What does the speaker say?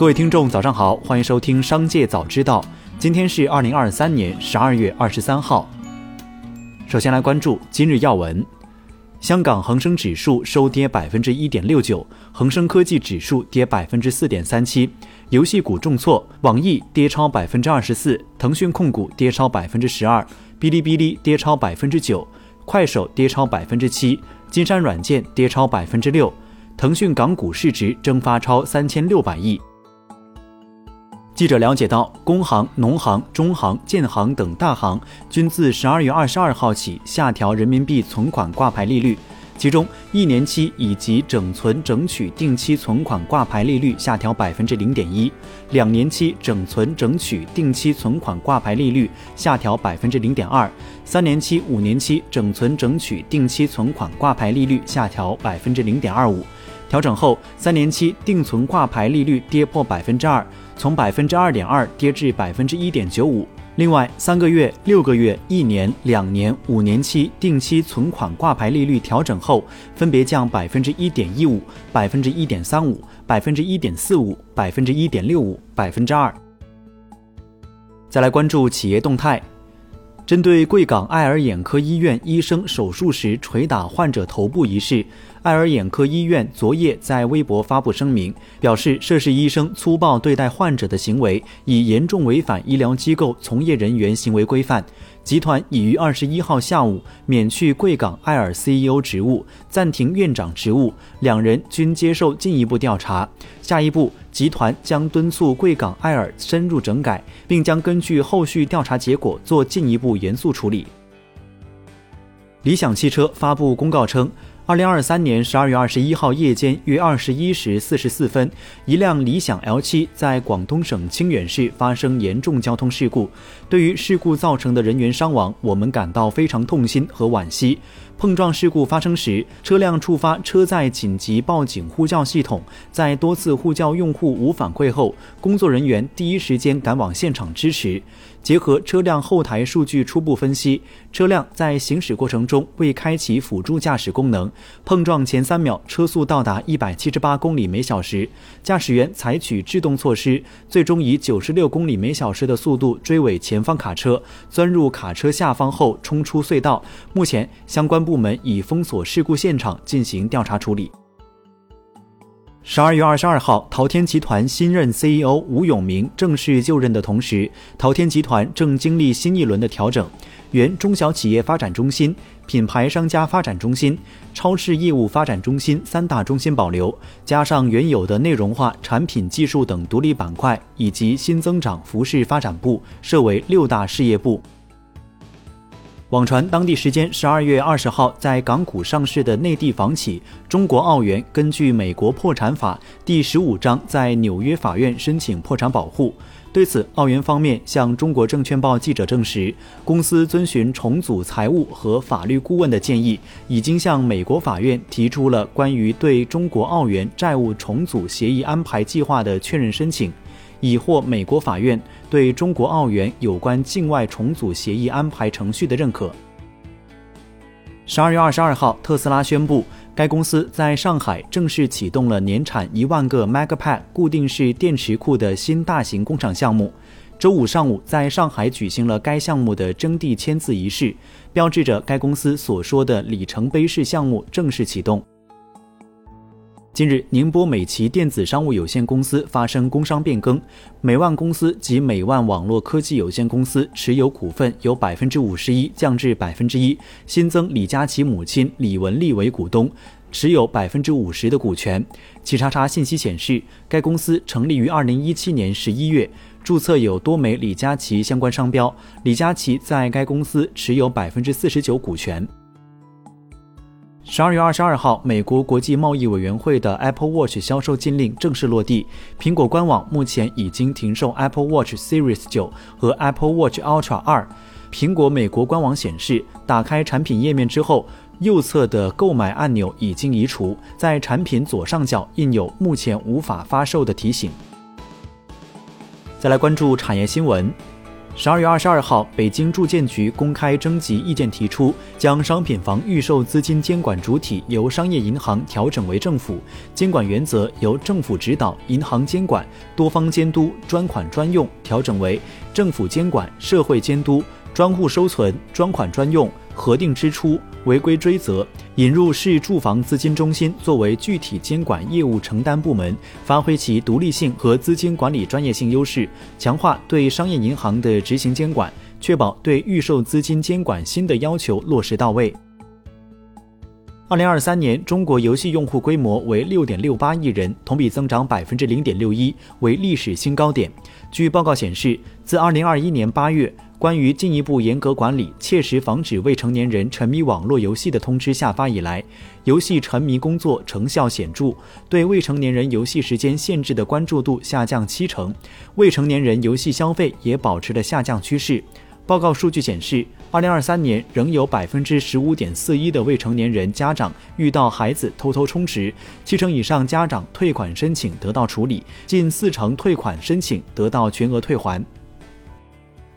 各位听众，早上好，欢迎收听《商界早知道》。今天是二零二三年十二月二十三号。首先来关注今日要闻：香港恒生指数收跌百分之一点六九，恒生科技指数跌百分之四点三七。游戏股重挫，网易跌超百分之二十四，腾讯控股跌超百分之十二，哔哩哔哩跌超百分之九，快手跌超百分之七，金山软件跌超百分之六。腾讯港股市值蒸发超三千六百亿。记者了解到，工行、农行、中行、建行等大行均自十二月二十二号起下调人民币存款挂牌利率，其中一年期以及整存整取定期存款挂牌利率下调百分之零点一，两年期整存整取定期存款挂牌利率下调百分之零点二，三年期、五年期整存整取定期存款挂牌利率下调百分之零点二五。调整后，三年期定存挂牌利率跌破百分之二。从百分之二点二跌至百分之一点九五。另外，三个月、六个月、一年、两年、五年期定期存款挂牌利率调整后，分别降百分之一点一五、百分之一点三五、百分之一点四五、百分之一点六五、百分之二。再来关注企业动态。针对贵港爱尔眼科医院医生手术时捶打患者头部一事，爱尔眼科医院昨夜在微博发布声明，表示涉事医生粗暴对待患者的行为已严重违反医疗机构从业人员行为规范。集团已于二十一号下午免去贵港爱尔 CEO 职务，暂停院长职务，两人均接受进一步调查。下一步，集团将敦促贵港爱尔深入整改，并将根据后续调查结果做进一步严肃处理。理想汽车发布公告称。二零二三年十二月二十一号夜间约二十一时四十四分，一辆理想 L7 在广东省清远市发生严重交通事故。对于事故造成的人员伤亡，我们感到非常痛心和惋惜。碰撞事故发生时，车辆触发车载紧急报警呼叫系统，在多次呼叫用户无反馈后，工作人员第一时间赶往现场支持。结合车辆后台数据初步分析，车辆在行驶过程中未开启辅助驾驶功能，碰撞前三秒车速到达一百七十八公里每小时，驾驶员采取制动措施，最终以九十六公里每小时的速度追尾前方卡车，钻入卡车下方后冲出隧道。目前相关部。门已封锁事故现场进行调查处理。十二月二十二号，淘天集团新任 CEO 吴永明正式就任的同时，淘天集团正经历新一轮的调整。原中小企业发展中心、品牌商家发展中心、超市业务发展中心三大中心保留，加上原有的内容化、产品技术等独立板块，以及新增长服饰发展部，设为六大事业部。网传当地时间十二月二十号在港股上市的内地房企中国奥园，根据美国破产法第十五章在纽约法院申请破产保护。对此，奥园方面向中国证券报记者证实，公司遵循重组财务和法律顾问的建议，已经向美国法院提出了关于对中国奥园债务重组协议安排计划的确认申请。已获美国法院对中国澳元有关境外重组协议安排程序的认可。十二月二十二号，特斯拉宣布，该公司在上海正式启动了年产一万个 Megapack 固定式电池库的新大型工厂项目。周五上午，在上海举行了该项目的征地签字仪式，标志着该公司所说的里程碑式项目正式启动。近日，宁波美琪电子商务有限公司发生工商变更，美万公司及美万网络科技有限公司持有股份由百分之五十一降至百分之一，新增李佳琦母亲李文丽为股东，持有百分之五十的股权。企查查信息显示，该公司成立于二零一七年十一月，注册有多枚李佳琦相关商标，李佳琦在该公司持有百分之四十九股权。十二月二十二号，美国国际贸易委员会的 Apple Watch 销售禁令正式落地。苹果官网目前已经停售 Apple Watch Series 九和 Apple Watch Ultra 二。苹果美国官网显示，打开产品页面之后，右侧的购买按钮已经移除，在产品左上角印有“目前无法发售”的提醒。再来关注产业新闻。十二月二十二号，北京住建局公开征集意见，提出将商品房预售资金监管主体由商业银行调整为政府，监管原则由政府指导、银行监管、多方监督、专款专用调整为政府监管、社会监督、专户收存、专款专用。核定支出、违规追责，引入市住房资金中心作为具体监管业务承担部门，发挥其独立性和资金管理专业性优势，强化对商业银行的执行监管，确保对预售资金监管新的要求落实到位。二零二三年，中国游戏用户规模为六点六八亿人，同比增长百分之零点六一，为历史新高点。据报告显示，自二零二一年八月。关于进一步严格管理、切实防止未成年人沉迷网络游戏的通知下发以来，游戏沉迷工作成效显著，对未成年人游戏时间限制的关注度下降七成，未成年人游戏消费也保持了下降趋势。报告数据显示，二零二三年仍有百分之十五点四一的未成年人家长遇到孩子偷偷充值，七成以上家长退款申请得到处理，近四成退款申请得到全额退还。